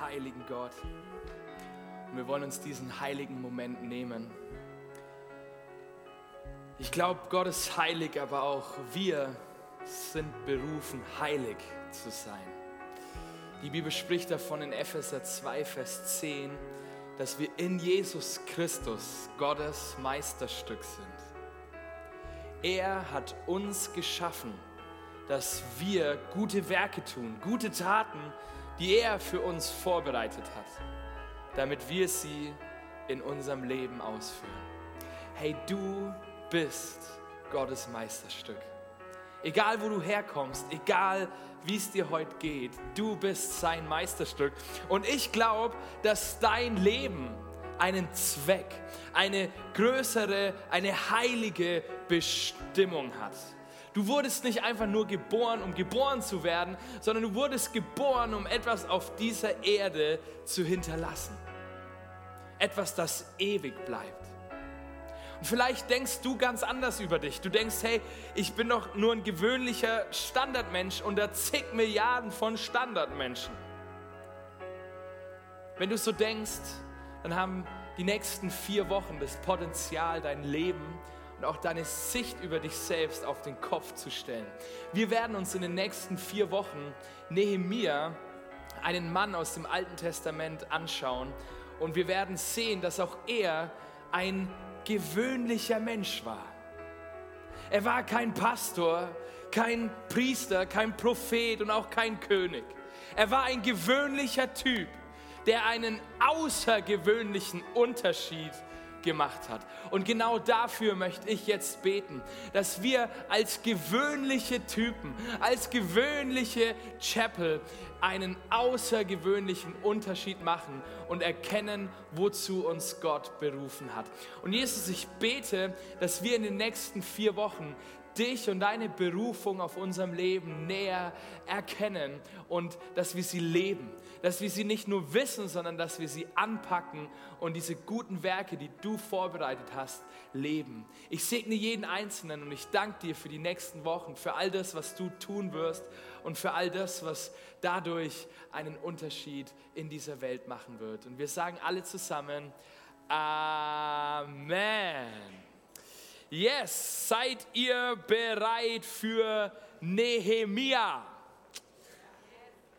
heiligen Gott. Und wir wollen uns diesen heiligen Moment nehmen. Ich glaube, Gott ist heilig, aber auch wir sind berufen, heilig zu sein. Die Bibel spricht davon in Epheser 2, Vers 10, dass wir in Jesus Christus Gottes Meisterstück sind. Er hat uns geschaffen, dass wir gute Werke tun, gute Taten, die er für uns vorbereitet hat, damit wir sie in unserem Leben ausführen. Hey, du bist Gottes Meisterstück. Egal wo du herkommst, egal wie es dir heute geht, du bist sein Meisterstück. Und ich glaube, dass dein Leben einen Zweck, eine größere, eine heilige Bestimmung hat. Du wurdest nicht einfach nur geboren, um geboren zu werden, sondern du wurdest geboren, um etwas auf dieser Erde zu hinterlassen. Etwas, das ewig bleibt. Und vielleicht denkst du ganz anders über dich. Du denkst, hey, ich bin doch nur ein gewöhnlicher Standardmensch unter zig Milliarden von Standardmenschen. Wenn du so denkst, dann haben die nächsten vier Wochen das Potenzial, dein Leben und auch deine Sicht über dich selbst auf den Kopf zu stellen. Wir werden uns in den nächsten vier Wochen Nehemia, einen Mann aus dem Alten Testament, anschauen und wir werden sehen, dass auch er ein gewöhnlicher Mensch war. Er war kein Pastor, kein Priester, kein Prophet und auch kein König. Er war ein gewöhnlicher Typ, der einen außergewöhnlichen Unterschied gemacht hat. Und genau dafür möchte ich jetzt beten, dass wir als gewöhnliche Typen, als gewöhnliche Chapel einen außergewöhnlichen Unterschied machen und erkennen, wozu uns Gott berufen hat. Und Jesus, ich bete, dass wir in den nächsten vier Wochen dich und deine Berufung auf unserem Leben näher erkennen und dass wir sie leben, dass wir sie nicht nur wissen, sondern dass wir sie anpacken und diese guten Werke, die du vorbereitet hast, leben. Ich segne jeden Einzelnen und ich danke dir für die nächsten Wochen, für all das, was du tun wirst und für all das, was dadurch einen Unterschied in dieser Welt machen wird. Und wir sagen alle zusammen, Amen. Yes, seid ihr bereit für Nehemia?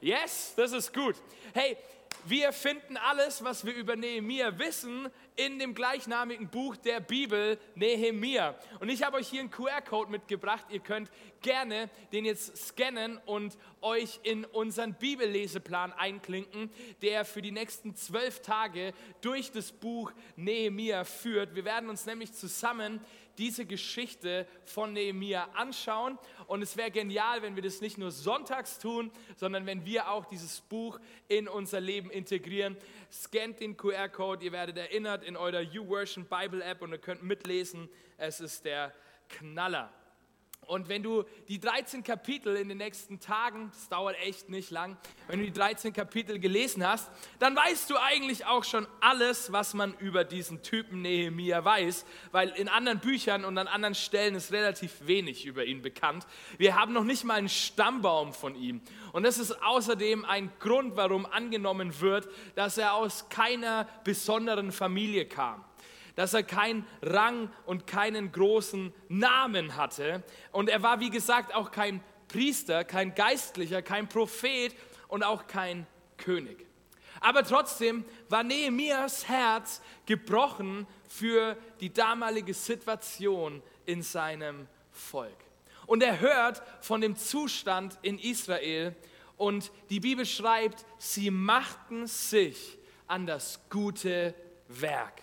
Yes, das ist gut. Hey, wir finden alles, was wir über Nehemia wissen, in dem gleichnamigen Buch der Bibel Nehemia. Und ich habe euch hier einen QR-Code mitgebracht. Ihr könnt gerne den jetzt scannen und euch in unseren Bibelleseplan einklinken, der für die nächsten zwölf Tage durch das Buch Nehemia führt. Wir werden uns nämlich zusammen diese Geschichte von Nehemia anschauen. Und es wäre genial, wenn wir das nicht nur sonntags tun, sondern wenn wir auch dieses Buch in unser Leben integrieren. Scannt den QR-Code, ihr werdet erinnert in eurer YouVersion Bible App und ihr könnt mitlesen. Es ist der Knaller. Und wenn du die 13 Kapitel in den nächsten Tagen, das dauert echt nicht lang, wenn du die 13 Kapitel gelesen hast, dann weißt du eigentlich auch schon alles, was man über diesen Typen Nehemia weiß, weil in anderen Büchern und an anderen Stellen ist relativ wenig über ihn bekannt. Wir haben noch nicht mal einen Stammbaum von ihm. Und das ist außerdem ein Grund, warum angenommen wird, dass er aus keiner besonderen Familie kam dass er keinen Rang und keinen großen Namen hatte. Und er war, wie gesagt, auch kein Priester, kein Geistlicher, kein Prophet und auch kein König. Aber trotzdem war Nehemias Herz gebrochen für die damalige Situation in seinem Volk. Und er hört von dem Zustand in Israel und die Bibel schreibt, sie machten sich an das gute Werk.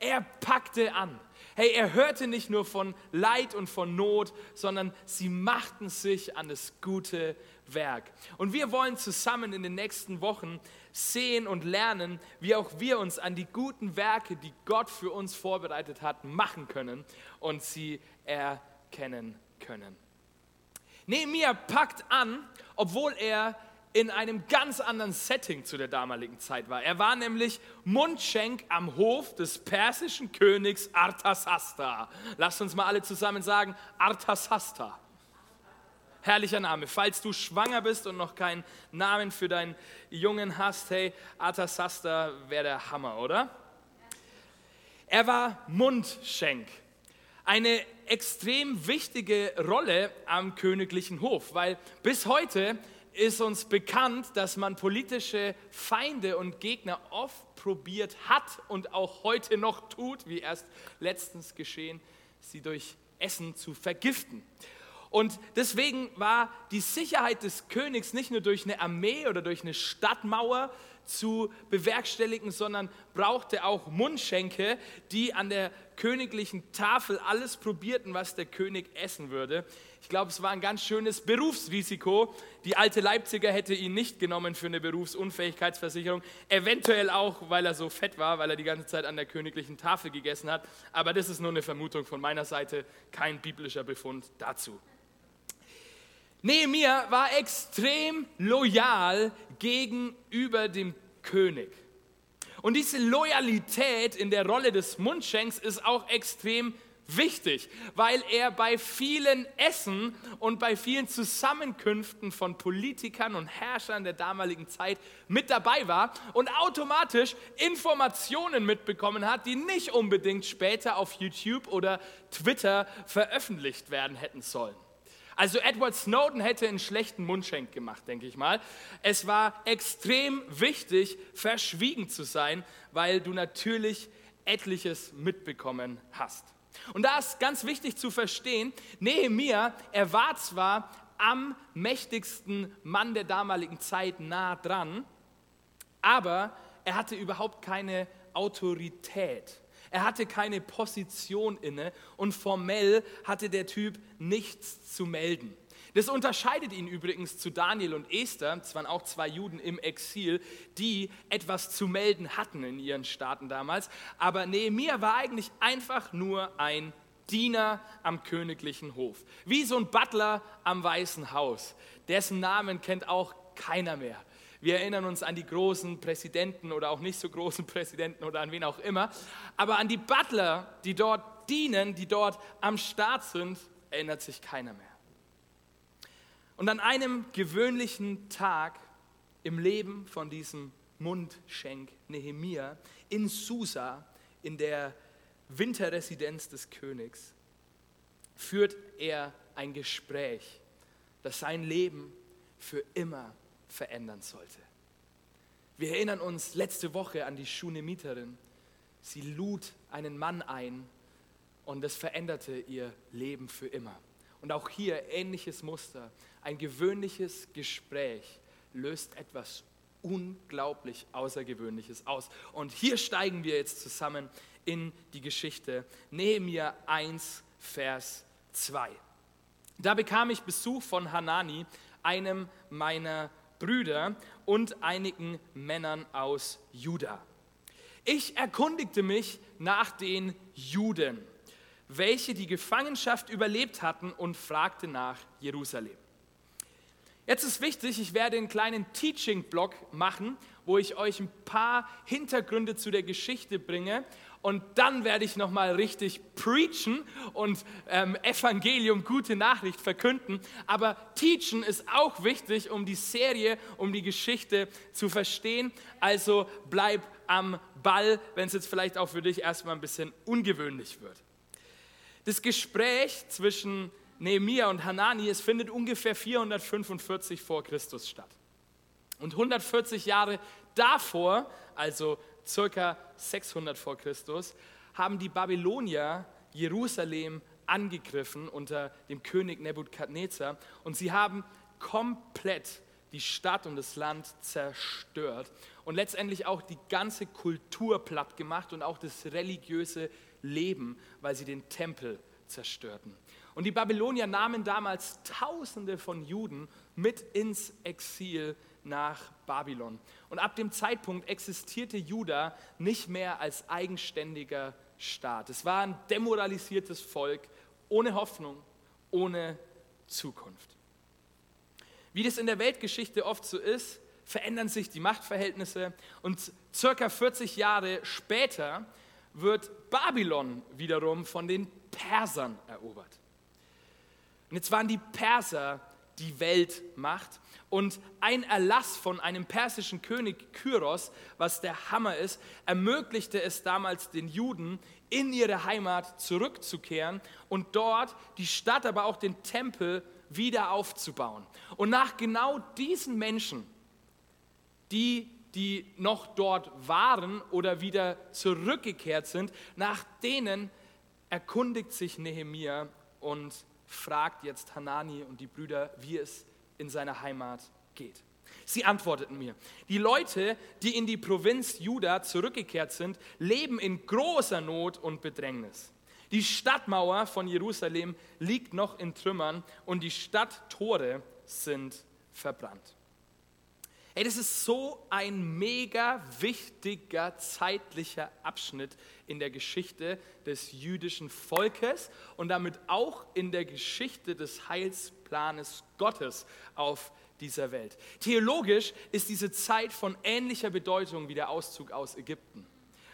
Er packte an. Hey, er hörte nicht nur von Leid und von Not, sondern sie machten sich an das gute Werk. Und wir wollen zusammen in den nächsten Wochen sehen und lernen, wie auch wir uns an die guten Werke, die Gott für uns vorbereitet hat, machen können und sie erkennen können. Nehemiah packt an, obwohl er in einem ganz anderen Setting zu der damaligen Zeit war. Er war nämlich Mundschenk am Hof des persischen Königs Arthasasta. Lasst uns mal alle zusammen sagen, Arthasasta. herrlicher Name. Falls du schwanger bist und noch keinen Namen für deinen Jungen hast, hey, Atasasta wäre der Hammer, oder? Er war Mundschenk. Eine extrem wichtige Rolle am königlichen Hof, weil bis heute ist uns bekannt, dass man politische Feinde und Gegner oft probiert hat und auch heute noch tut, wie erst letztens geschehen, sie durch Essen zu vergiften. Und deswegen war die Sicherheit des Königs nicht nur durch eine Armee oder durch eine Stadtmauer zu bewerkstelligen, sondern brauchte auch Mundschenke, die an der königlichen Tafel alles probierten, was der König essen würde. Ich glaube, es war ein ganz schönes Berufsrisiko. Die alte Leipziger hätte ihn nicht genommen für eine Berufsunfähigkeitsversicherung. Eventuell auch, weil er so fett war, weil er die ganze Zeit an der königlichen Tafel gegessen hat. Aber das ist nur eine Vermutung von meiner Seite, kein biblischer Befund dazu. Nehemiah war extrem loyal gegenüber dem König. Und diese Loyalität in der Rolle des Mundschenks ist auch extrem wichtig, weil er bei vielen Essen und bei vielen Zusammenkünften von Politikern und Herrschern der damaligen Zeit mit dabei war und automatisch Informationen mitbekommen hat, die nicht unbedingt später auf YouTube oder Twitter veröffentlicht werden hätten sollen. Also Edward Snowden hätte einen schlechten Mundschenk gemacht, denke ich mal. Es war extrem wichtig, verschwiegen zu sein, weil du natürlich etliches mitbekommen hast. Und da ist ganz wichtig zu verstehen, Nehemiah, er war zwar am mächtigsten Mann der damaligen Zeit nah dran, aber er hatte überhaupt keine Autorität. Er hatte keine Position inne und formell hatte der Typ nichts zu melden. Das unterscheidet ihn übrigens zu Daniel und Esther, das waren auch zwei Juden im Exil, die etwas zu melden hatten in ihren Staaten damals. Aber Nehemiah war eigentlich einfach nur ein Diener am königlichen Hof. Wie so ein Butler am Weißen Haus. Dessen Namen kennt auch keiner mehr. Wir erinnern uns an die großen Präsidenten oder auch nicht so großen Präsidenten oder an wen auch immer. Aber an die Butler, die dort dienen, die dort am Start sind, erinnert sich keiner mehr. Und an einem gewöhnlichen Tag im Leben von diesem Mundschenk Nehemia in Susa, in der Winterresidenz des Königs, führt er ein Gespräch, das sein Leben für immer verändern sollte. Wir erinnern uns letzte Woche an die Schunemiterin. Sie lud einen Mann ein und es veränderte ihr Leben für immer. Und auch hier ähnliches Muster. Ein gewöhnliches Gespräch löst etwas unglaublich Außergewöhnliches aus. Und hier steigen wir jetzt zusammen in die Geschichte. Nehemiah 1, Vers 2. Da bekam ich Besuch von Hanani, einem meiner Brüder und einigen Männern aus Juda. Ich erkundigte mich nach den Juden, welche die Gefangenschaft überlebt hatten und fragte nach Jerusalem. Jetzt ist wichtig, ich werde einen kleinen Teaching-Blog machen, wo ich euch ein paar Hintergründe zu der Geschichte bringe und dann werde ich nochmal richtig preachen und ähm, Evangelium, gute Nachricht verkünden. Aber teachen ist auch wichtig, um die Serie, um die Geschichte zu verstehen. Also bleib am Ball, wenn es jetzt vielleicht auch für dich erstmal ein bisschen ungewöhnlich wird. Das Gespräch zwischen Nehemia und Hanani, es findet ungefähr 445 vor Christus statt. Und 140 Jahre davor, also circa 600 vor Christus, haben die Babylonier Jerusalem angegriffen unter dem König Nebukadnezar und sie haben komplett die Stadt und das Land zerstört und letztendlich auch die ganze Kultur platt gemacht und auch das religiöse Leben, weil sie den Tempel zerstörten. Und die Babylonier nahmen damals Tausende von Juden mit ins Exil nach Babylon. Und ab dem Zeitpunkt existierte Juda nicht mehr als eigenständiger Staat. Es war ein demoralisiertes Volk ohne Hoffnung, ohne Zukunft. Wie das in der Weltgeschichte oft so ist, verändern sich die Machtverhältnisse und circa 40 Jahre später wird Babylon wiederum von den Persern erobert. Und jetzt waren die Perser die Weltmacht. Und ein Erlass von einem persischen König Kyros, was der Hammer ist, ermöglichte es damals den Juden, in ihre Heimat zurückzukehren und dort die Stadt, aber auch den Tempel wieder aufzubauen. Und nach genau diesen Menschen, die, die noch dort waren oder wieder zurückgekehrt sind, nach denen erkundigt sich Nehemia und fragt jetzt Hanani und die Brüder, wie es in seiner Heimat geht. Sie antworteten mir, die Leute, die in die Provinz Juda zurückgekehrt sind, leben in großer Not und Bedrängnis. Die Stadtmauer von Jerusalem liegt noch in Trümmern und die Stadttore sind verbrannt. Hey, das ist so ein mega wichtiger zeitlicher Abschnitt in der Geschichte des jüdischen Volkes und damit auch in der Geschichte des Heilsplanes Gottes auf dieser Welt. Theologisch ist diese Zeit von ähnlicher Bedeutung wie der Auszug aus Ägypten.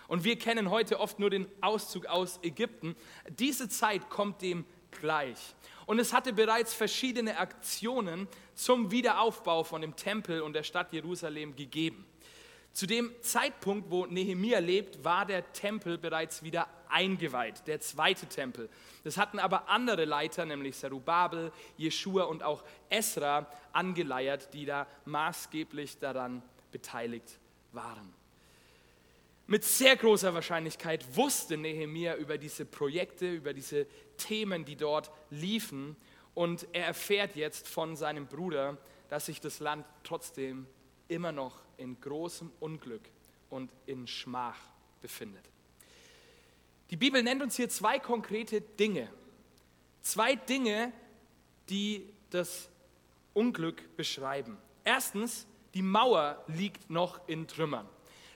Und wir kennen heute oft nur den Auszug aus Ägypten. Diese Zeit kommt dem gleich. Und es hatte bereits verschiedene Aktionen zum Wiederaufbau von dem Tempel und der Stadt Jerusalem gegeben. Zu dem Zeitpunkt, wo Nehemia lebt, war der Tempel bereits wieder eingeweiht, der zweite Tempel. Das hatten aber andere Leiter, nämlich Serubabel, Jeschua und auch Esra, angeleiert, die da maßgeblich daran beteiligt waren. Mit sehr großer Wahrscheinlichkeit wusste Nehemia über diese Projekte, über diese Themen, die dort liefen. Und er erfährt jetzt von seinem Bruder, dass sich das Land trotzdem immer noch in großem Unglück und in Schmach befindet. Die Bibel nennt uns hier zwei konkrete Dinge. Zwei Dinge, die das Unglück beschreiben. Erstens, die Mauer liegt noch in Trümmern.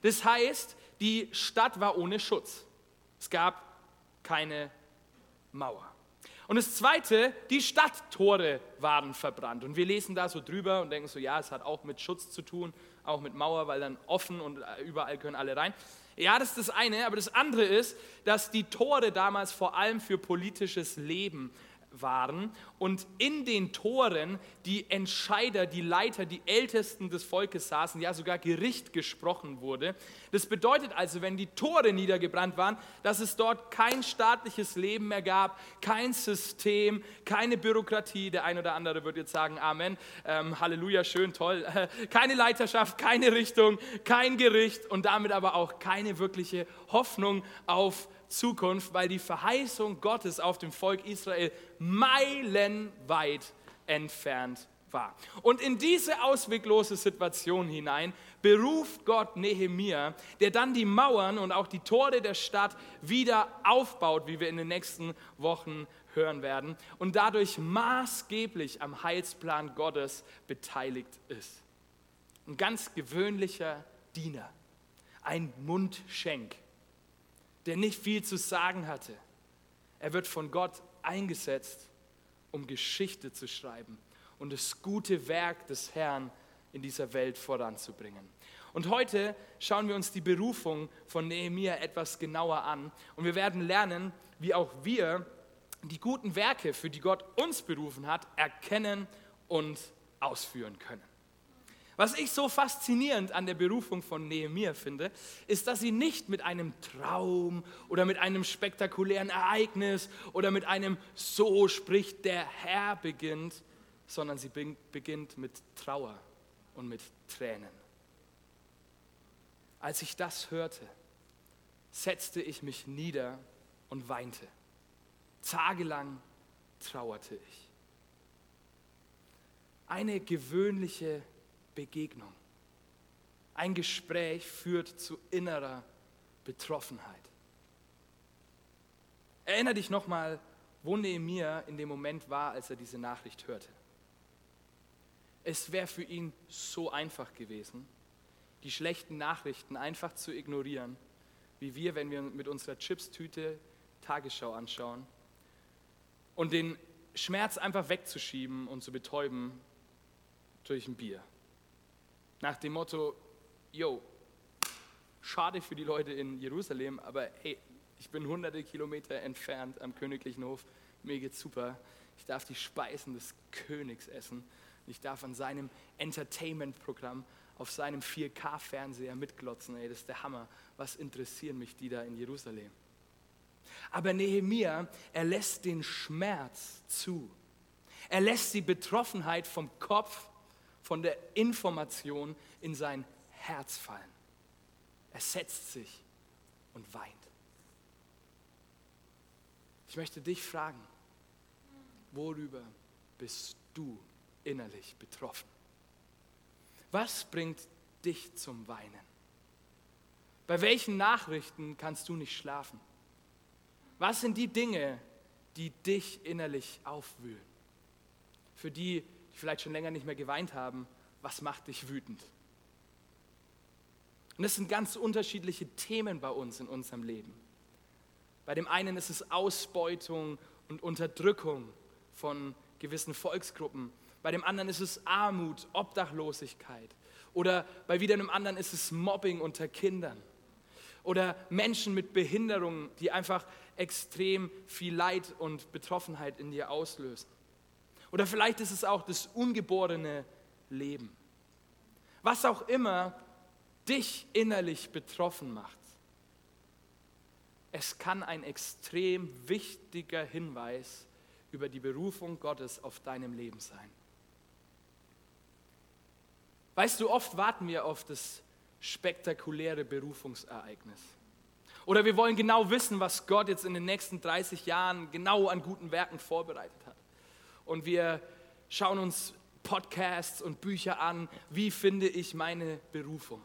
Das heißt, die Stadt war ohne Schutz. Es gab keine Mauer. Und das Zweite, die Stadttore waren verbrannt. Und wir lesen da so drüber und denken so, ja, es hat auch mit Schutz zu tun, auch mit Mauer, weil dann offen und überall können alle rein. Ja, das ist das eine, aber das andere ist, dass die Tore damals vor allem für politisches Leben waren und in den Toren die Entscheider, die Leiter, die Ältesten des Volkes saßen, ja sogar Gericht gesprochen wurde. Das bedeutet also, wenn die Tore niedergebrannt waren, dass es dort kein staatliches Leben mehr gab, kein System, keine Bürokratie. Der ein oder andere wird jetzt sagen, Amen, ähm, Halleluja, schön, toll. Keine Leiterschaft, keine Richtung, kein Gericht und damit aber auch keine wirkliche Hoffnung auf Zukunft, weil die Verheißung Gottes auf dem Volk Israel meilenweit entfernt war. Und in diese ausweglose Situation hinein beruft Gott Nehemia, der dann die Mauern und auch die Tore der Stadt wieder aufbaut, wie wir in den nächsten Wochen hören werden, und dadurch maßgeblich am Heilsplan Gottes beteiligt ist. Ein ganz gewöhnlicher Diener, ein Mundschenk der nicht viel zu sagen hatte. Er wird von Gott eingesetzt, um Geschichte zu schreiben und das gute Werk des Herrn in dieser Welt voranzubringen. Und heute schauen wir uns die Berufung von Nehemia etwas genauer an und wir werden lernen, wie auch wir die guten Werke, für die Gott uns berufen hat, erkennen und ausführen können. Was ich so faszinierend an der Berufung von Nehemiah finde, ist, dass sie nicht mit einem Traum oder mit einem spektakulären Ereignis oder mit einem So spricht der Herr beginnt, sondern sie beginnt mit Trauer und mit Tränen. Als ich das hörte, setzte ich mich nieder und weinte. Tagelang trauerte ich. Eine gewöhnliche Begegnung. Ein Gespräch führt zu innerer Betroffenheit. Erinnere dich nochmal, wo Nehemiah in dem Moment war, als er diese Nachricht hörte. Es wäre für ihn so einfach gewesen, die schlechten Nachrichten einfach zu ignorieren, wie wir, wenn wir mit unserer Chipstüte Tagesschau anschauen und den Schmerz einfach wegzuschieben und zu betäuben durch ein Bier. Nach dem Motto, yo, schade für die Leute in Jerusalem, aber hey, ich bin hunderte Kilometer entfernt am königlichen Hof, mir geht's super, Ich darf die Speisen des Königs essen. Ich darf an seinem Entertainment-Programm auf seinem 4K-Fernseher mitglotzen. Ey, das ist der Hammer. Was interessieren mich die da in Jerusalem? Aber Nehemia, er lässt den Schmerz zu. Er lässt die Betroffenheit vom Kopf, von der Information in sein Herz fallen. Er setzt sich und weint. Ich möchte dich fragen, worüber bist du innerlich betroffen? Was bringt dich zum Weinen? Bei welchen Nachrichten kannst du nicht schlafen? Was sind die Dinge, die dich innerlich aufwühlen? Für die, vielleicht schon länger nicht mehr geweint haben, was macht dich wütend? Und das sind ganz unterschiedliche Themen bei uns in unserem Leben. Bei dem einen ist es Ausbeutung und Unterdrückung von gewissen Volksgruppen. Bei dem anderen ist es Armut, Obdachlosigkeit. Oder bei wieder einem anderen ist es Mobbing unter Kindern. Oder Menschen mit Behinderungen, die einfach extrem viel Leid und Betroffenheit in dir auslösen. Oder vielleicht ist es auch das ungeborene Leben. Was auch immer dich innerlich betroffen macht, es kann ein extrem wichtiger Hinweis über die Berufung Gottes auf deinem Leben sein. Weißt du, oft warten wir auf das spektakuläre Berufungsereignis. Oder wir wollen genau wissen, was Gott jetzt in den nächsten 30 Jahren genau an guten Werken vorbereitet hat. Und wir schauen uns Podcasts und Bücher an, wie finde ich meine Berufung.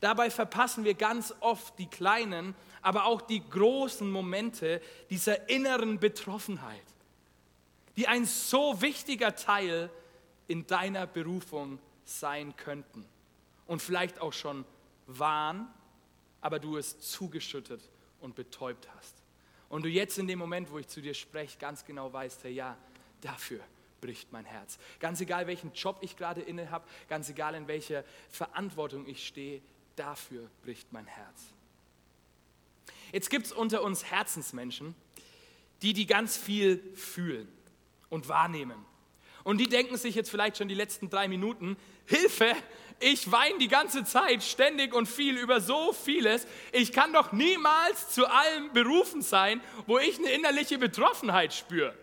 Dabei verpassen wir ganz oft die kleinen, aber auch die großen Momente dieser inneren Betroffenheit, die ein so wichtiger Teil in deiner Berufung sein könnten und vielleicht auch schon waren, aber du es zugeschüttet und betäubt hast. Und du jetzt in dem Moment, wo ich zu dir spreche, ganz genau weißt, Herr, ja, dafür bricht mein Herz. Ganz egal, welchen Job ich gerade inne habe, ganz egal, in welcher Verantwortung ich stehe, dafür bricht mein Herz. Jetzt gibt es unter uns Herzensmenschen, die die ganz viel fühlen und wahrnehmen. Und die denken sich jetzt vielleicht schon die letzten drei Minuten, Hilfe, ich weine die ganze Zeit ständig und viel über so vieles. Ich kann doch niemals zu allem berufen sein, wo ich eine innerliche Betroffenheit spüre.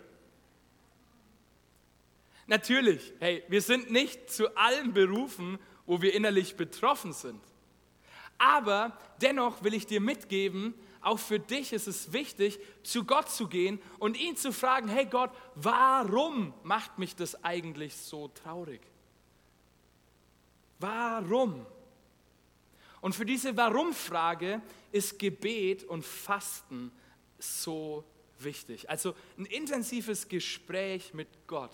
Natürlich, hey, wir sind nicht zu allem berufen, wo wir innerlich betroffen sind. Aber dennoch will ich dir mitgeben, auch für dich ist es wichtig, zu Gott zu gehen und ihn zu fragen, hey Gott, warum macht mich das eigentlich so traurig? Warum? Und für diese Warum-Frage ist Gebet und Fasten so wichtig. Also ein intensives Gespräch mit Gott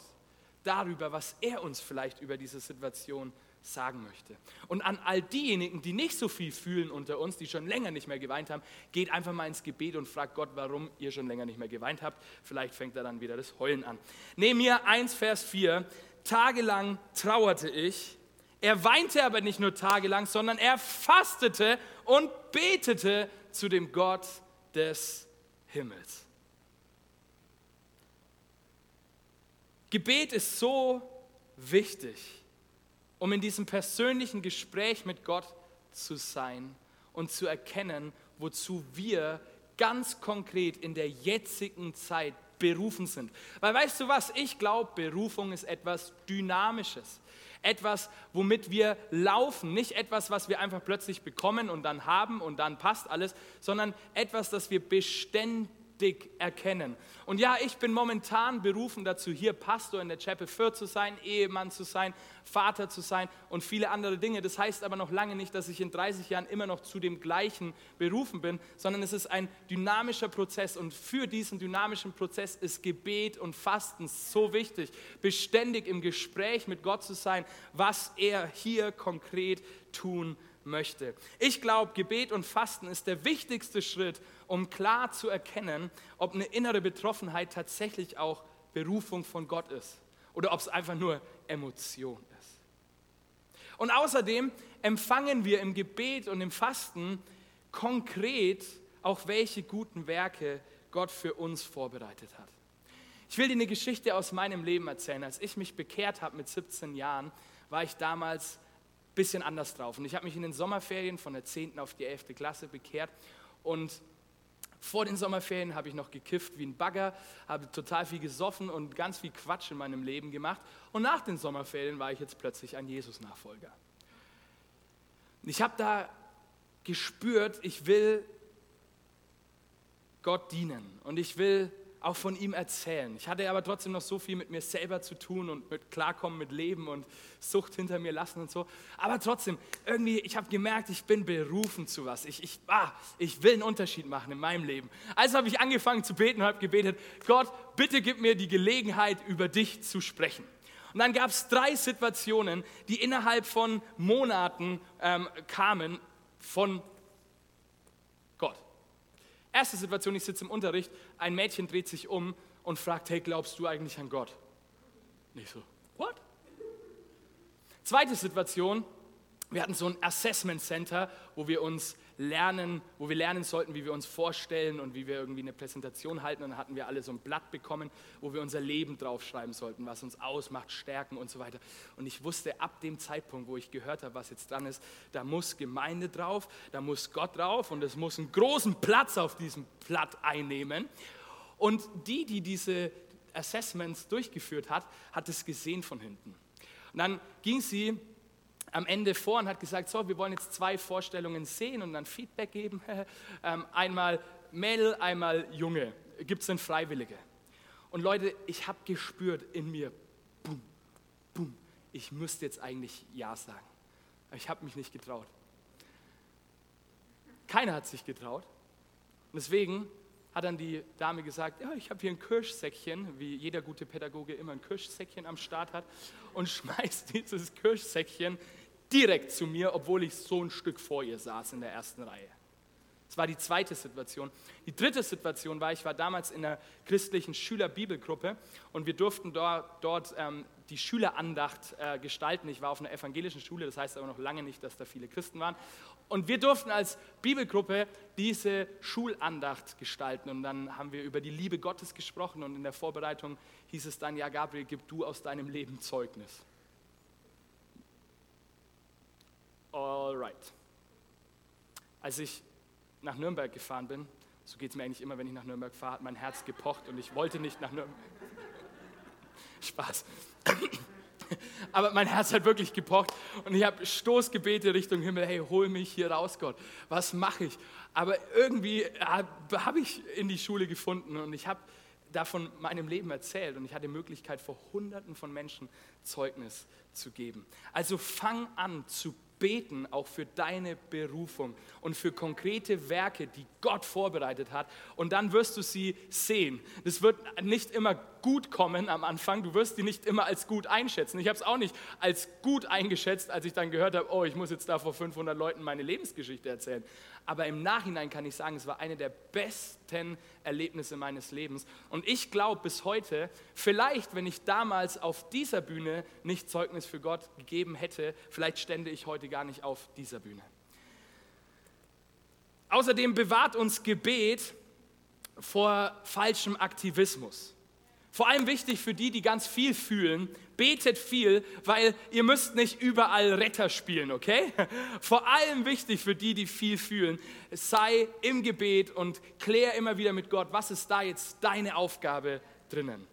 darüber, was er uns vielleicht über diese Situation sagen möchte. Und an all diejenigen, die nicht so viel fühlen unter uns, die schon länger nicht mehr geweint haben, geht einfach mal ins Gebet und fragt Gott, warum ihr schon länger nicht mehr geweint habt. Vielleicht fängt er dann wieder das Heulen an. Nehemiah 1, Vers 4. Tagelang trauerte ich. Er weinte aber nicht nur tagelang, sondern er fastete und betete zu dem Gott des Himmels. Gebet ist so wichtig, um in diesem persönlichen Gespräch mit Gott zu sein und zu erkennen, wozu wir ganz konkret in der jetzigen Zeit berufen sind. Weil weißt du was, ich glaube, Berufung ist etwas Dynamisches. Etwas, womit wir laufen, nicht etwas, was wir einfach plötzlich bekommen und dann haben und dann passt alles, sondern etwas, das wir beständig dick erkennen. Und ja, ich bin momentan berufen dazu, hier Pastor in der Chapel Fürth zu sein, Ehemann zu sein, Vater zu sein und viele andere Dinge. Das heißt aber noch lange nicht, dass ich in 30 Jahren immer noch zu dem gleichen berufen bin, sondern es ist ein dynamischer Prozess und für diesen dynamischen Prozess ist Gebet und Fasten so wichtig, beständig im Gespräch mit Gott zu sein, was er hier konkret tun möchte. Ich glaube, Gebet und Fasten ist der wichtigste Schritt, um klar zu erkennen, ob eine innere Betroffenheit tatsächlich auch Berufung von Gott ist oder ob es einfach nur Emotion ist. Und außerdem empfangen wir im Gebet und im Fasten konkret auch welche guten Werke Gott für uns vorbereitet hat. Ich will dir eine Geschichte aus meinem Leben erzählen. Als ich mich bekehrt habe mit 17 Jahren, war ich damals bisschen anders drauf. Und ich habe mich in den Sommerferien von der 10. auf die 11. Klasse bekehrt. Und vor den Sommerferien habe ich noch gekifft wie ein Bagger, habe total viel gesoffen und ganz viel Quatsch in meinem Leben gemacht. Und nach den Sommerferien war ich jetzt plötzlich ein Jesus-Nachfolger. Ich habe da gespürt, ich will Gott dienen und ich will auch von ihm erzählen. Ich hatte aber trotzdem noch so viel mit mir selber zu tun und mit Klarkommen mit Leben und Sucht hinter mir lassen und so. Aber trotzdem, irgendwie, ich habe gemerkt, ich bin berufen zu was. Ich, ich, ah, ich will einen Unterschied machen in meinem Leben. Also habe ich angefangen zu beten und habe gebetet, Gott, bitte gib mir die Gelegenheit, über dich zu sprechen. Und dann gab es drei Situationen, die innerhalb von Monaten ähm, kamen von Erste Situation, ich sitze im Unterricht, ein Mädchen dreht sich um und fragt, hey, glaubst du eigentlich an Gott? Nicht so, what? Zweite Situation, wir hatten so ein Assessment Center, wo wir uns lernen, wo wir lernen sollten, wie wir uns vorstellen und wie wir irgendwie eine Präsentation halten. Und dann hatten wir alle so ein Blatt bekommen, wo wir unser Leben draufschreiben sollten, was uns ausmacht, Stärken und so weiter. Und ich wusste ab dem Zeitpunkt, wo ich gehört habe, was jetzt dran ist, da muss Gemeinde drauf, da muss Gott drauf und es muss einen großen Platz auf diesem Blatt einnehmen. Und die, die diese Assessments durchgeführt hat, hat es gesehen von hinten. Und dann ging sie am Ende vor und hat gesagt, so, wir wollen jetzt zwei Vorstellungen sehen und dann Feedback geben. Ähm, einmal Mädel, einmal Junge. Gibt es denn Freiwillige? Und Leute, ich habe gespürt in mir, boom, boom, ich müsste jetzt eigentlich Ja sagen. Ich habe mich nicht getraut. Keiner hat sich getraut. Und deswegen hat dann die Dame gesagt, ja, ich habe hier ein Kirschsäckchen, wie jeder gute Pädagoge immer ein Kirschsäckchen am Start hat, und schmeißt dieses Kirschsäckchen direkt zu mir, obwohl ich so ein Stück vor ihr saß in der ersten Reihe. Das war die zweite Situation. Die dritte Situation war, ich war damals in einer christlichen Schülerbibelgruppe und wir durften dort, dort ähm, die Schülerandacht äh, gestalten. Ich war auf einer evangelischen Schule, das heißt aber noch lange nicht, dass da viele Christen waren. Und wir durften als Bibelgruppe diese Schulandacht gestalten. Und dann haben wir über die Liebe Gottes gesprochen und in der Vorbereitung hieß es dann, ja Gabriel, gib du aus deinem Leben Zeugnis. Alright. Als ich nach Nürnberg gefahren bin, so geht es mir eigentlich immer, wenn ich nach Nürnberg fahre, hat mein Herz gepocht und ich wollte nicht nach Nürnberg. Spaß. Aber mein Herz hat wirklich gepocht und ich habe Stoßgebete Richtung Himmel, hey, hol mich hier raus, Gott. Was mache ich? Aber irgendwie habe ich in die Schule gefunden und ich habe davon meinem Leben erzählt und ich hatte die Möglichkeit, vor Hunderten von Menschen Zeugnis zu geben. Also fang an zu beten auch für deine Berufung und für konkrete Werke, die Gott vorbereitet hat. Und dann wirst du sie sehen. Das wird nicht immer gut kommen am Anfang. Du wirst die nicht immer als gut einschätzen. Ich habe es auch nicht als gut eingeschätzt, als ich dann gehört habe, oh, ich muss jetzt da vor 500 Leuten meine Lebensgeschichte erzählen. Aber im Nachhinein kann ich sagen, es war eine der besten Erlebnisse meines Lebens. Und ich glaube bis heute, vielleicht, wenn ich damals auf dieser Bühne nicht Zeugnis für Gott gegeben hätte, vielleicht stände ich heute gar nicht auf dieser Bühne. Außerdem bewahrt uns Gebet vor falschem Aktivismus. Vor allem wichtig für die, die ganz viel fühlen, betet viel, weil ihr müsst nicht überall Retter spielen, okay? Vor allem wichtig für die, die viel fühlen, sei im Gebet und klär immer wieder mit Gott, was ist da jetzt deine Aufgabe drinnen.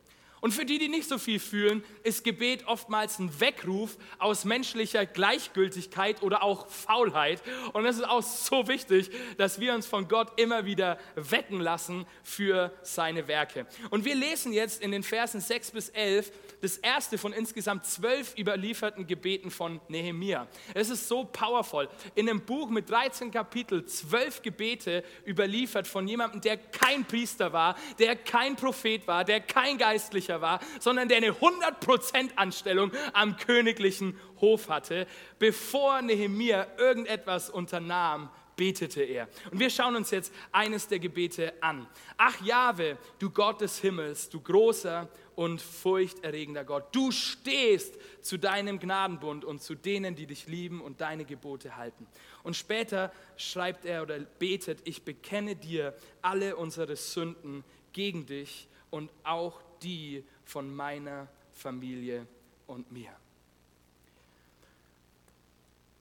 Und für die, die nicht so viel fühlen, ist Gebet oftmals ein Weckruf aus menschlicher Gleichgültigkeit oder auch Faulheit. Und es ist auch so wichtig, dass wir uns von Gott immer wieder wecken lassen für seine Werke. Und wir lesen jetzt in den Versen 6 bis 11 das erste von insgesamt zwölf überlieferten Gebeten von Nehemia. Es ist so powerful. In einem Buch mit 13 Kapiteln, zwölf Gebete überliefert von jemandem, der kein Priester war, der kein Prophet war, der kein Geistlicher war, sondern der eine 100% Anstellung am königlichen Hof hatte, bevor Nehemia irgendetwas unternahm betete er. Und wir schauen uns jetzt eines der Gebete an. Ach Jahwe, du Gott des Himmels, du großer und furchterregender Gott. Du stehst zu deinem Gnadenbund und zu denen, die dich lieben und deine Gebote halten. Und später schreibt er oder betet, ich bekenne dir alle unsere Sünden gegen dich und auch die von meiner Familie und mir.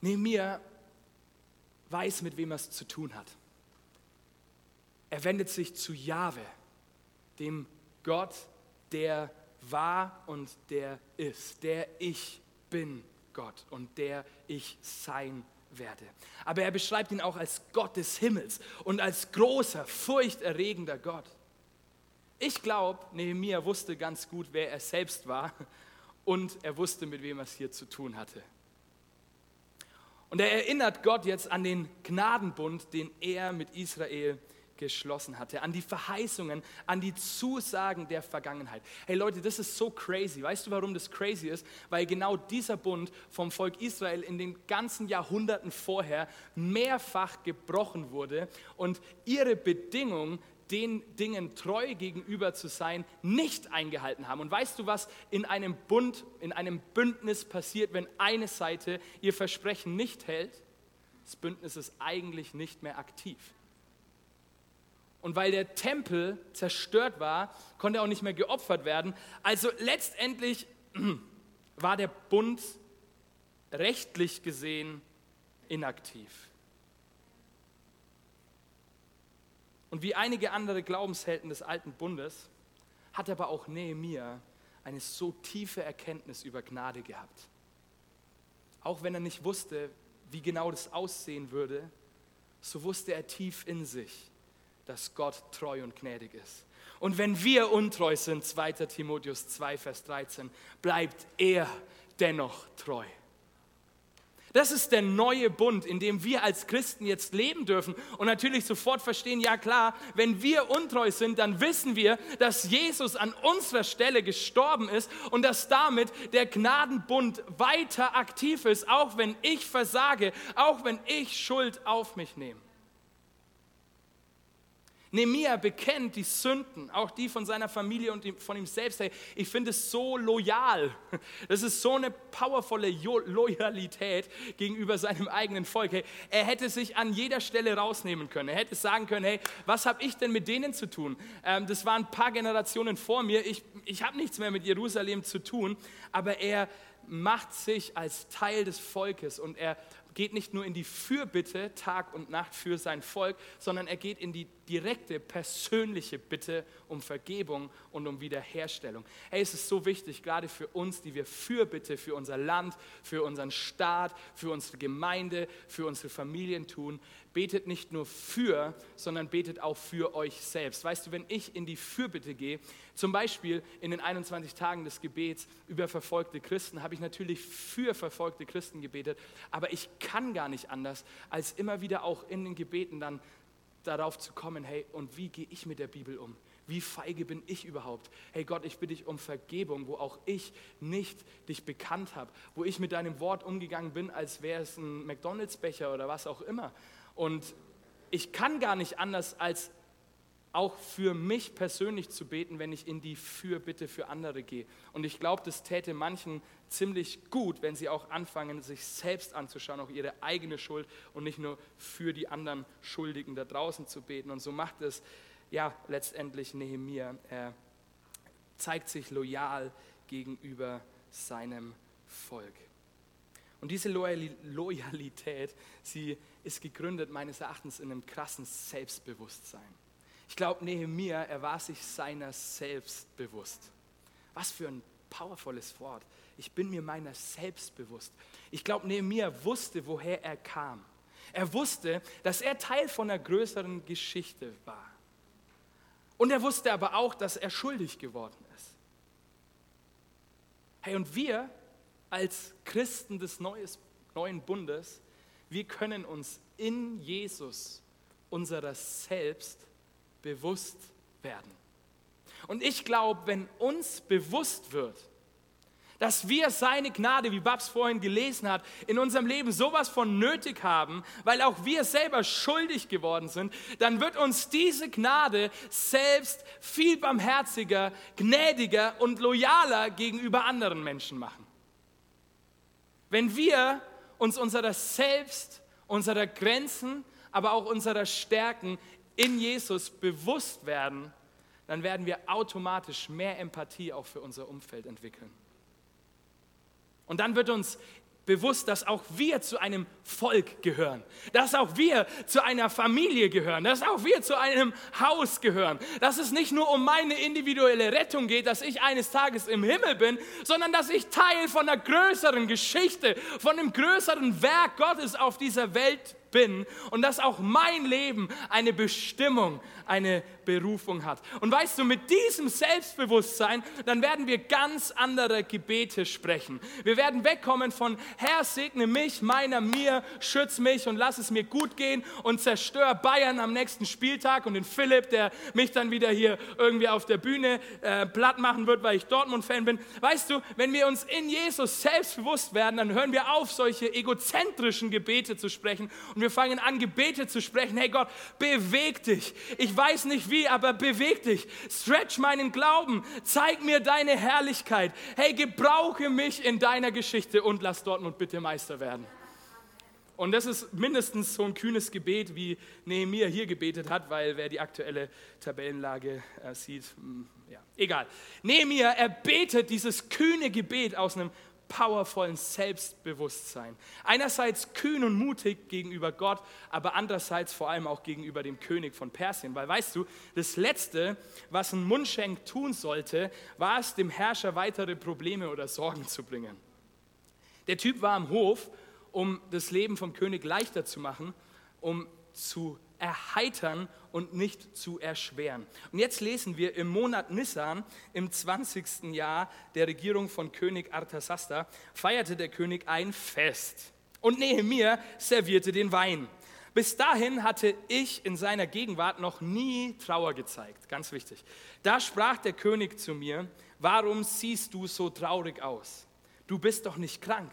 Nehemiah weiß, mit wem er es zu tun hat. Er wendet sich zu Jahwe, dem Gott, der war und der ist, der ich bin Gott und der ich sein werde. Aber er beschreibt ihn auch als Gott des Himmels und als großer, furchterregender Gott. Ich glaube, Nehemiah wusste ganz gut, wer er selbst war und er wusste, mit wem er es hier zu tun hatte. Und er erinnert Gott jetzt an den Gnadenbund, den er mit Israel geschlossen hatte, an die Verheißungen, an die Zusagen der Vergangenheit. Hey Leute, das ist so crazy. Weißt du, warum das crazy ist? Weil genau dieser Bund vom Volk Israel in den ganzen Jahrhunderten vorher mehrfach gebrochen wurde und ihre Bedingung den Dingen treu gegenüber zu sein, nicht eingehalten haben. Und weißt du, was in einem Bund, in einem Bündnis passiert, wenn eine Seite ihr Versprechen nicht hält? Das Bündnis ist eigentlich nicht mehr aktiv. Und weil der Tempel zerstört war, konnte er auch nicht mehr geopfert werden. Also letztendlich war der Bund rechtlich gesehen inaktiv. Und wie einige andere Glaubenshelden des alten Bundes hat aber auch Nehemia eine so tiefe Erkenntnis über Gnade gehabt. Auch wenn er nicht wusste, wie genau das aussehen würde, so wusste er tief in sich, dass Gott treu und gnädig ist. Und wenn wir untreu sind, 2 Timotheus 2, Vers 13, bleibt er dennoch treu. Das ist der neue Bund, in dem wir als Christen jetzt leben dürfen und natürlich sofort verstehen, ja klar, wenn wir untreu sind, dann wissen wir, dass Jesus an unserer Stelle gestorben ist und dass damit der Gnadenbund weiter aktiv ist, auch wenn ich versage, auch wenn ich Schuld auf mich nehme. Nehemiah bekennt die Sünden, auch die von seiner Familie und von ihm selbst. Hey, ich finde es so loyal. Das ist so eine powervolle Loyalität gegenüber seinem eigenen Volk. Hey, er hätte sich an jeder Stelle rausnehmen können. Er hätte sagen können, hey, was habe ich denn mit denen zu tun? Ähm, das waren ein paar Generationen vor mir. Ich, ich habe nichts mehr mit Jerusalem zu tun. Aber er macht sich als Teil des Volkes und er geht nicht nur in die Fürbitte Tag und Nacht für sein Volk, sondern er geht in die direkte, persönliche Bitte um Vergebung und um Wiederherstellung. Hey, es ist so wichtig, gerade für uns, die wir Fürbitte für unser Land, für unseren Staat, für unsere Gemeinde, für unsere Familien tun. Betet nicht nur für, sondern betet auch für euch selbst. Weißt du, wenn ich in die Fürbitte gehe, zum Beispiel in den 21 Tagen des Gebets über verfolgte Christen, habe ich natürlich für verfolgte Christen gebetet, aber ich kann gar nicht anders, als immer wieder auch in den Gebeten dann darauf zu kommen, hey, und wie gehe ich mit der Bibel um? Wie feige bin ich überhaupt? Hey Gott, ich bitte dich um Vergebung, wo auch ich nicht dich bekannt habe, wo ich mit deinem Wort umgegangen bin, als wäre es ein McDonalds-Becher oder was auch immer. Und ich kann gar nicht anders, als auch für mich persönlich zu beten, wenn ich in die Fürbitte für andere gehe. Und ich glaube, das täte manchen ziemlich gut, wenn sie auch anfangen, sich selbst anzuschauen, auch ihre eigene Schuld und nicht nur für die anderen Schuldigen da draußen zu beten. Und so macht es ja letztendlich Nehemiah. Er zeigt sich loyal gegenüber seinem Volk. Und diese Loyalität, sie ist gegründet meines Erachtens in einem krassen Selbstbewusstsein. Ich glaube, Nehemiah, er war sich seiner selbst bewusst. Was für ein powervolles Wort. Ich bin mir meiner selbst bewusst. Ich glaube, Nehemiah wusste, woher er kam. Er wusste, dass er Teil von einer größeren Geschichte war. Und er wusste aber auch, dass er schuldig geworden ist. Hey, und wir als Christen des neuen Bundes, wir können uns in Jesus unserer selbst bewusst werden. Und ich glaube, wenn uns bewusst wird, dass wir seine Gnade, wie Babs vorhin gelesen hat, in unserem Leben sowas von nötig haben, weil auch wir selber schuldig geworden sind, dann wird uns diese Gnade selbst viel barmherziger, gnädiger und loyaler gegenüber anderen Menschen machen. Wenn wir uns unserer selbst, unserer Grenzen, aber auch unserer Stärken in Jesus bewusst werden, dann werden wir automatisch mehr Empathie auch für unser Umfeld entwickeln. Und dann wird uns bewusst, dass auch wir zu einem Volk gehören, dass auch wir zu einer Familie gehören, dass auch wir zu einem Haus gehören, dass es nicht nur um meine individuelle Rettung geht, dass ich eines Tages im Himmel bin, sondern dass ich Teil von einer größeren Geschichte, von einem größeren Werk Gottes auf dieser Welt bin und dass auch mein Leben eine Bestimmung, eine Berufung hat. Und weißt du, mit diesem Selbstbewusstsein, dann werden wir ganz andere Gebete sprechen. Wir werden wegkommen von Herr, segne mich, meiner, mir, schütz mich und lass es mir gut gehen und zerstör Bayern am nächsten Spieltag und den Philipp, der mich dann wieder hier irgendwie auf der Bühne äh, platt machen wird, weil ich Dortmund-Fan bin. Weißt du, wenn wir uns in Jesus selbstbewusst werden, dann hören wir auf, solche egozentrischen Gebete zu sprechen und wir fangen an, Gebete zu sprechen. Hey Gott, beweg dich. Ich weiß nicht wie, aber beweg dich. Stretch meinen Glauben. Zeig mir deine Herrlichkeit. Hey, gebrauche mich in deiner Geschichte und lass Dortmund bitte Meister werden. Und das ist mindestens so ein kühnes Gebet, wie Nehemiah hier gebetet hat, weil wer die aktuelle Tabellenlage äh, sieht, hm, ja, egal. Nehemiah, er betet dieses kühne Gebet aus einem powervollen Selbstbewusstsein. Einerseits kühn und mutig gegenüber Gott, aber andererseits vor allem auch gegenüber dem König von Persien. Weil weißt du, das Letzte, was ein Mundschenk tun sollte, war es, dem Herrscher weitere Probleme oder Sorgen zu bringen. Der Typ war am Hof, um das Leben vom König leichter zu machen, um zu erheitern und nicht zu erschweren. Und jetzt lesen wir im Monat Nissan, im 20. Jahr der Regierung von König Arthasasta, feierte der König ein Fest. Und Nehemiah servierte den Wein. Bis dahin hatte ich in seiner Gegenwart noch nie Trauer gezeigt. Ganz wichtig. Da sprach der König zu mir, warum siehst du so traurig aus? Du bist doch nicht krank.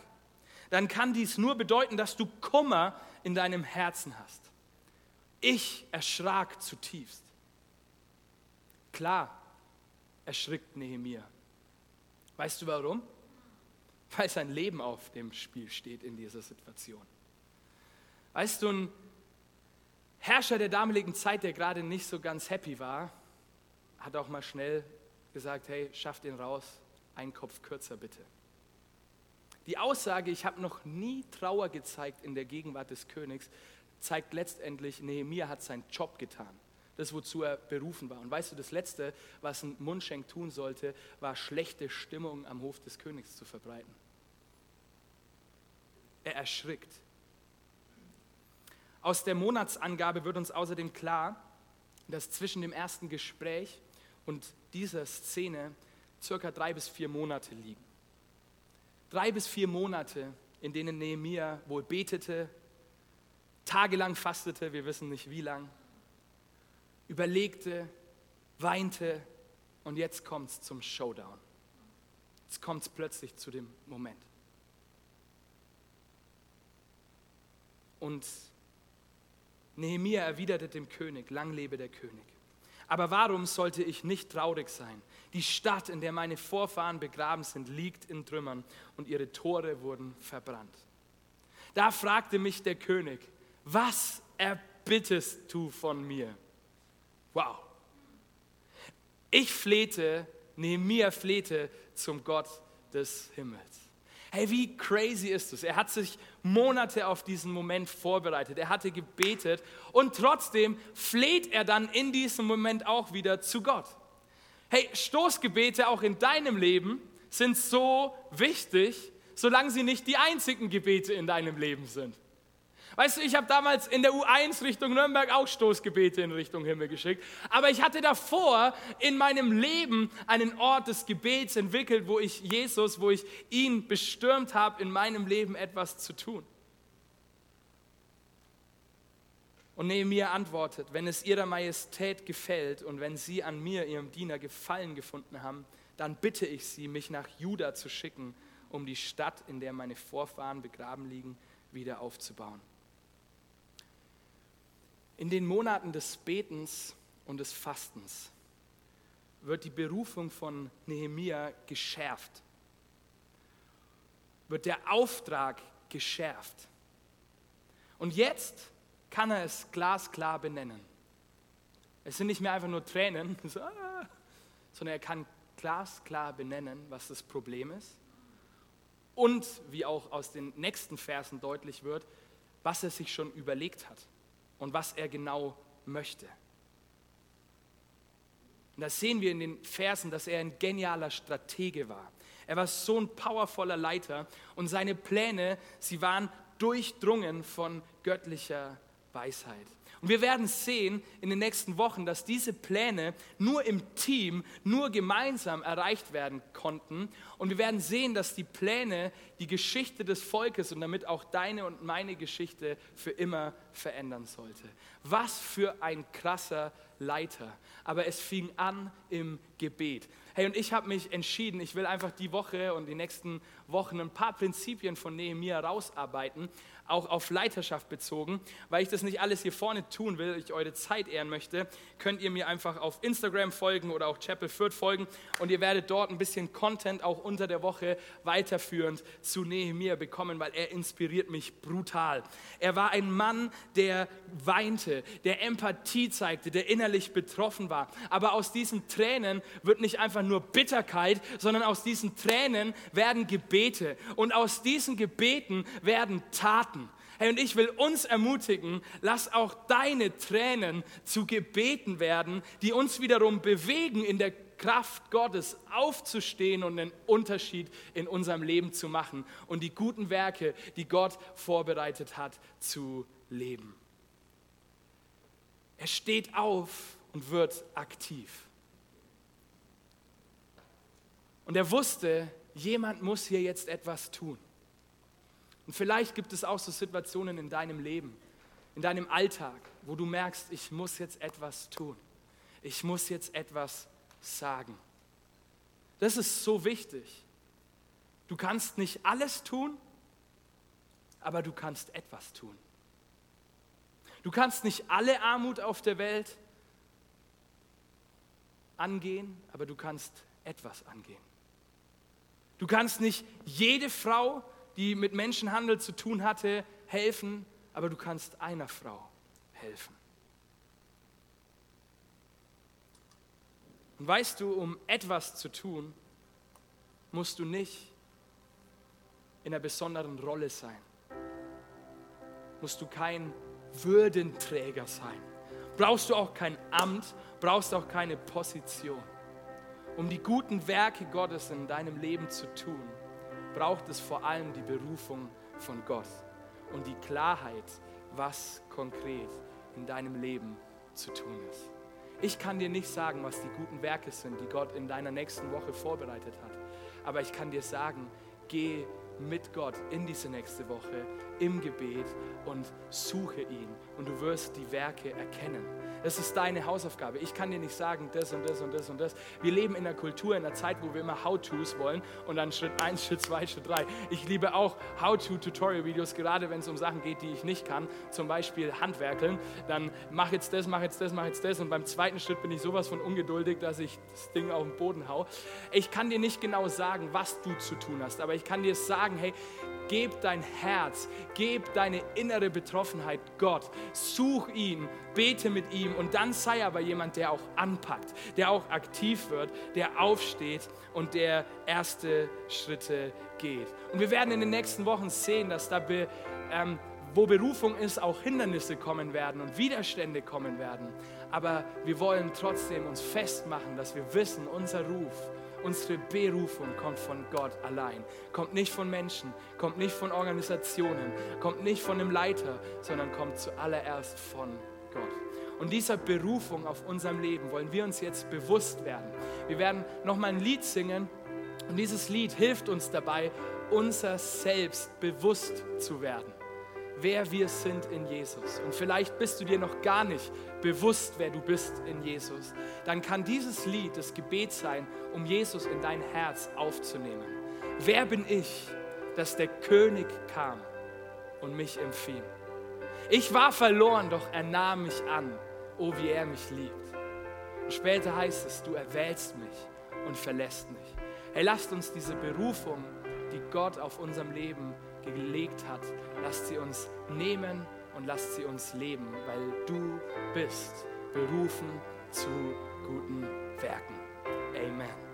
Dann kann dies nur bedeuten, dass du Kummer in deinem Herzen hast. Ich erschrak zutiefst. Klar, erschrickt Nehemiah. Weißt du warum? Weil sein Leben auf dem Spiel steht in dieser Situation. Weißt du, ein Herrscher der damaligen Zeit, der gerade nicht so ganz happy war, hat auch mal schnell gesagt, hey, schafft ihn raus, einen Kopf kürzer bitte. Die Aussage, ich habe noch nie Trauer gezeigt in der Gegenwart des Königs, zeigt letztendlich, Nehemiah hat seinen Job getan. Das, wozu er berufen war. Und weißt du, das Letzte, was ein Mundschenk tun sollte, war schlechte Stimmung am Hof des Königs zu verbreiten. Er erschrickt. Aus der Monatsangabe wird uns außerdem klar, dass zwischen dem ersten Gespräch und dieser Szene circa drei bis vier Monate liegen. Drei bis vier Monate, in denen Nehemiah wohl betete, tagelang fastete, wir wissen nicht wie lang, überlegte, weinte und jetzt kommt es zum Showdown. Jetzt kommt es plötzlich zu dem Moment. Und Nehemiah erwiderte dem König, lang lebe der König. Aber warum sollte ich nicht traurig sein? Die Stadt, in der meine Vorfahren begraben sind, liegt in Trümmern und ihre Tore wurden verbrannt. Da fragte mich der König, was erbittest du von mir? Wow. Ich flehte, Nehemiah flehte zum Gott des Himmels. Hey, wie crazy ist es? Er hat sich Monate auf diesen Moment vorbereitet. Er hatte gebetet und trotzdem fleht er dann in diesem Moment auch wieder zu Gott. Hey, Stoßgebete auch in deinem Leben sind so wichtig, solange sie nicht die einzigen Gebete in deinem Leben sind. Weißt du, ich habe damals in der U1 Richtung Nürnberg auch Stoßgebete in Richtung Himmel geschickt. Aber ich hatte davor in meinem Leben einen Ort des Gebets entwickelt, wo ich Jesus, wo ich ihn bestürmt habe, in meinem Leben etwas zu tun. Und Nehemiah antwortet, wenn es ihrer Majestät gefällt und wenn sie an mir, ihrem Diener, Gefallen gefunden haben, dann bitte ich sie, mich nach Juda zu schicken, um die Stadt, in der meine Vorfahren begraben liegen, wieder aufzubauen. In den Monaten des Betens und des Fastens wird die Berufung von Nehemia geschärft, wird der Auftrag geschärft. Und jetzt kann er es glasklar benennen. Es sind nicht mehr einfach nur Tränen, so, sondern er kann glasklar benennen, was das Problem ist. Und, wie auch aus den nächsten Versen deutlich wird, was er sich schon überlegt hat und was er genau möchte. Und das sehen wir in den Versen, dass er ein genialer Stratege war. Er war so ein powervoller Leiter und seine Pläne, sie waren durchdrungen von göttlicher Weisheit. Und wir werden sehen in den nächsten Wochen, dass diese Pläne nur im Team, nur gemeinsam erreicht werden konnten. Und wir werden sehen, dass die Pläne die Geschichte des Volkes und damit auch deine und meine Geschichte für immer verändern sollte. Was für ein krasser Leiter. Aber es fing an im Gebet. Hey, und ich habe mich entschieden, ich will einfach die Woche und die nächsten Wochen ein paar Prinzipien von Nehemiah rausarbeiten, auch auf Leiterschaft bezogen. Weil ich das nicht alles hier vorne tun will, ich eure Zeit ehren möchte, könnt ihr mir einfach auf Instagram folgen oder auch Chapel Fürth folgen und ihr werdet dort ein bisschen Content auch unter der Woche weiterführend zu Nehemiah bekommen, weil er inspiriert mich brutal. Er war ein Mann, der weinte, der Empathie zeigte, der innerlich betroffen war. Aber aus diesen Tränen wird nicht einfach nur Bitterkeit, sondern aus diesen Tränen werden Gebete und aus diesen Gebeten werden Taten. Hey, und ich will uns ermutigen, lass auch deine Tränen zu Gebeten werden, die uns wiederum bewegen, in der Kraft Gottes aufzustehen und einen Unterschied in unserem Leben zu machen und die guten Werke, die Gott vorbereitet hat, zu leben. Er steht auf und wird aktiv. Und er wusste, jemand muss hier jetzt etwas tun. Und vielleicht gibt es auch so Situationen in deinem Leben, in deinem Alltag, wo du merkst, ich muss jetzt etwas tun. Ich muss jetzt etwas sagen. Das ist so wichtig. Du kannst nicht alles tun, aber du kannst etwas tun. Du kannst nicht alle Armut auf der Welt angehen, aber du kannst etwas angehen. Du kannst nicht jede Frau die mit Menschenhandel zu tun hatte, helfen, aber du kannst einer Frau helfen. Und weißt du, um etwas zu tun, musst du nicht in einer besonderen Rolle sein. Musst du kein Würdenträger sein. Brauchst du auch kein Amt, brauchst auch keine Position. Um die guten Werke Gottes in deinem Leben zu tun, braucht es vor allem die Berufung von Gott und die Klarheit, was konkret in deinem Leben zu tun ist. Ich kann dir nicht sagen, was die guten Werke sind, die Gott in deiner nächsten Woche vorbereitet hat. Aber ich kann dir sagen, geh mit Gott in diese nächste Woche im Gebet und suche ihn und du wirst die Werke erkennen. Das ist deine Hausaufgabe. Ich kann dir nicht sagen, das und das und das und das. Wir leben in einer Kultur, in einer Zeit, wo wir immer How-Tos wollen und dann Schritt 1, Schritt 2, Schritt 3. Ich liebe auch How-To-Tutorial-Videos, gerade wenn es um Sachen geht, die ich nicht kann. Zum Beispiel Handwerkeln. Dann mach jetzt das, mach jetzt das, mach jetzt das. Und beim zweiten Schritt bin ich sowas von ungeduldig, dass ich das Ding auf den Boden hau. Ich kann dir nicht genau sagen, was du zu tun hast, aber ich kann dir sagen, hey, Geb dein Herz, geb deine innere Betroffenheit Gott, such ihn, bete mit ihm und dann sei aber jemand, der auch anpackt, der auch aktiv wird, der aufsteht und der erste Schritte geht. Und wir werden in den nächsten Wochen sehen, dass da, be, ähm, wo Berufung ist, auch Hindernisse kommen werden und Widerstände kommen werden. Aber wir wollen trotzdem uns festmachen, dass wir wissen, unser Ruf, Unsere Berufung kommt von Gott allein, kommt nicht von Menschen, kommt nicht von Organisationen, kommt nicht von einem Leiter, sondern kommt zuallererst von Gott. Und dieser Berufung auf unserem Leben wollen wir uns jetzt bewusst werden. Wir werden nochmal ein Lied singen und dieses Lied hilft uns dabei, unser Selbst bewusst zu werden wer wir sind in Jesus. Und vielleicht bist du dir noch gar nicht bewusst, wer du bist in Jesus. Dann kann dieses Lied das Gebet sein, um Jesus in dein Herz aufzunehmen. Wer bin ich, dass der König kam und mich empfing? Ich war verloren, doch er nahm mich an. Oh, wie er mich liebt. Und später heißt es, du erwählst mich und verlässt mich. Hey, lasst uns diese Berufung, die Gott auf unserem Leben gelegt hat, lasst sie uns nehmen und lasst sie uns leben, weil du bist berufen zu guten Werken. Amen.